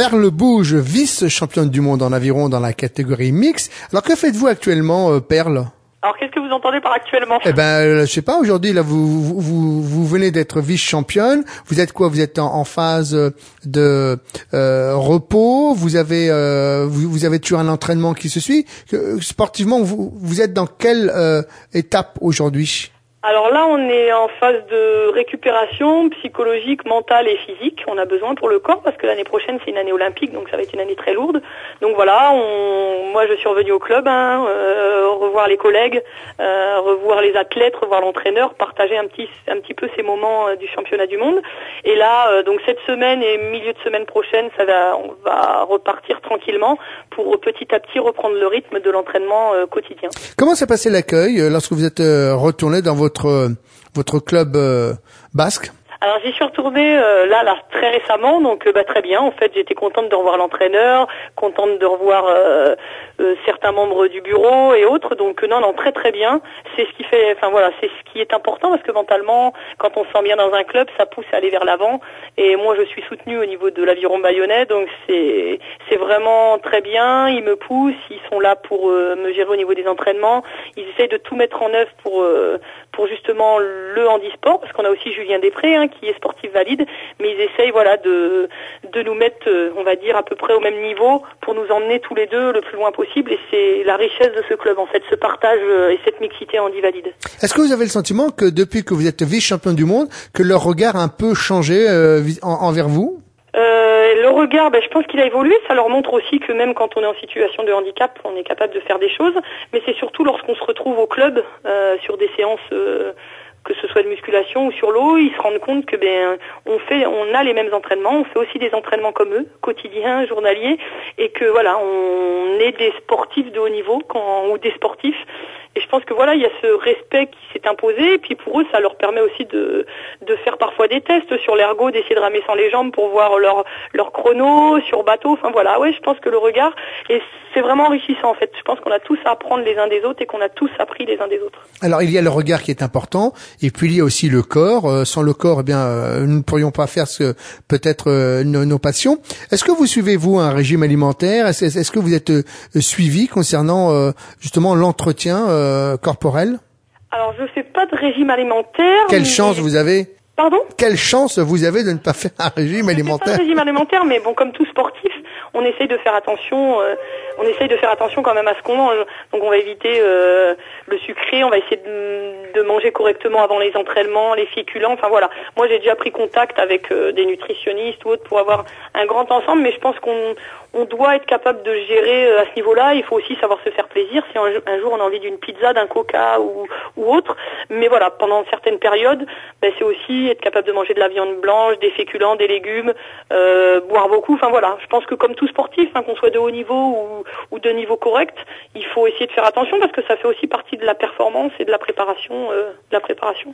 Perle Bouge, vice-championne du monde en aviron dans la catégorie mix. Alors que faites-vous actuellement, euh, Perle? Alors qu'est-ce que vous entendez par actuellement? Eh ben, euh, je sais pas. Aujourd'hui, là, vous vous, vous, venez d'être vice-championne. Vous êtes quoi? Vous êtes en, phase de euh, repos. Vous avez euh, vous, vous, avez toujours un entraînement qui se suit. Sportivement, vous, vous êtes dans quelle étape aujourd'hui? Alors là, on est en phase de récupération psychologique, mentale et physique. On a besoin pour le corps parce que l'année prochaine, c'est une année olympique, donc ça va être une année très lourde. Donc voilà, moi je suis revenue au club, hein, euh, revoir les collègues, euh, revoir les athlètes, revoir l'entraîneur, partager un petit, un petit peu ces moments euh, du championnat du monde. Et là, donc cette semaine et milieu de semaine prochaine, ça va, on va repartir tranquillement pour petit à petit reprendre le rythme de l'entraînement quotidien. Comment s'est passé l'accueil lorsque vous êtes retourné dans votre votre votre club euh, basque alors j'y suis retournée euh, là, là très récemment, donc euh, bah, très bien. En fait, j'étais contente de revoir l'entraîneur, contente de revoir certains membres du bureau et autres. Donc non, non, très très bien. C'est ce qui fait, enfin voilà, c'est ce qui est important parce que mentalement, quand on se sent bien dans un club, ça pousse à aller vers l'avant. Et moi, je suis soutenue au niveau de l'aviron bayonnais, donc c'est c'est vraiment très bien. Ils me poussent, ils sont là pour me gérer au niveau des entraînements. Ils essayent de tout mettre en œuvre pour pour justement le handisport, parce qu'on a aussi Julien Després hein, qui est sportif valide, mais ils essayent voilà de de nous mettre, euh, on va dire à peu près au même niveau pour nous emmener tous les deux le plus loin possible. Et c'est la richesse de ce club en fait, ce partage euh, et cette mixité valide. Est-ce que vous avez le sentiment que depuis que vous êtes vice-champion du monde, que leur regard a un peu changé euh, envers vous? Euh, le regard, ben, je pense qu'il a évolué. Ça leur montre aussi que même quand on est en situation de handicap, on est capable de faire des choses. Mais c'est surtout lorsqu'on se retrouve au club euh, sur des séances, euh, que ce soit de musculation ou sur l'eau, ils se rendent compte que ben on fait, on a les mêmes entraînements, on fait aussi des entraînements comme eux, quotidiens, journaliers, et que voilà, on est des sportifs de haut niveau quand, ou des sportifs et je pense que voilà, il y a ce respect qui s'est imposé. Et puis pour eux, ça leur permet aussi de, de faire parfois des tests sur l'ergot, d'essayer de ramer sans les jambes pour voir leur, leur chrono sur bateau. Enfin voilà, ouais, je pense que le regard, et c'est vraiment enrichissant en fait. Je pense qu'on a tous à apprendre les uns des autres et qu'on a tous appris les uns des autres. Alors il y a le regard qui est important, et puis il y a aussi le corps. Euh, sans le corps, eh bien, euh, nous ne pourrions pas faire ce peut-être euh, nos, passions. Est-ce que vous suivez vous un régime alimentaire? Est-ce est que vous êtes suivi concernant justement l'entretien euh, corporelle Alors, je fais pas de régime alimentaire. Quelle chance vous avez Pardon? Quelle chance vous avez de ne pas faire un régime alimentaire Pas de régime alimentaire, mais bon, comme tout sportif, on essaye de faire attention. Euh, on essaye de faire attention quand même à ce qu'on mange. Donc, on va éviter euh, le sucré. On va essayer de, manger correctement avant les entraînements, les féculents. Enfin voilà. Moi, j'ai déjà pris contact avec des nutritionnistes ou autres pour avoir un grand ensemble, mais je pense qu'on on doit être capable de gérer euh, à ce niveau-là. Il faut aussi savoir se faire plaisir. Si un, jour on a envie d'une pizza, d'un coca ou, autre, mais voilà, pendant certaines périodes, ben, c'est aussi être capable de manger de la viande blanche, des féculents, des légumes, euh, boire beaucoup. Enfin voilà, je pense que comme tout sportif, hein, qu'on soit de haut niveau ou, de niveau correct, il faut essayer de faire attention parce que ça fait aussi partie de la performance et de la préparation, euh, de la préparation.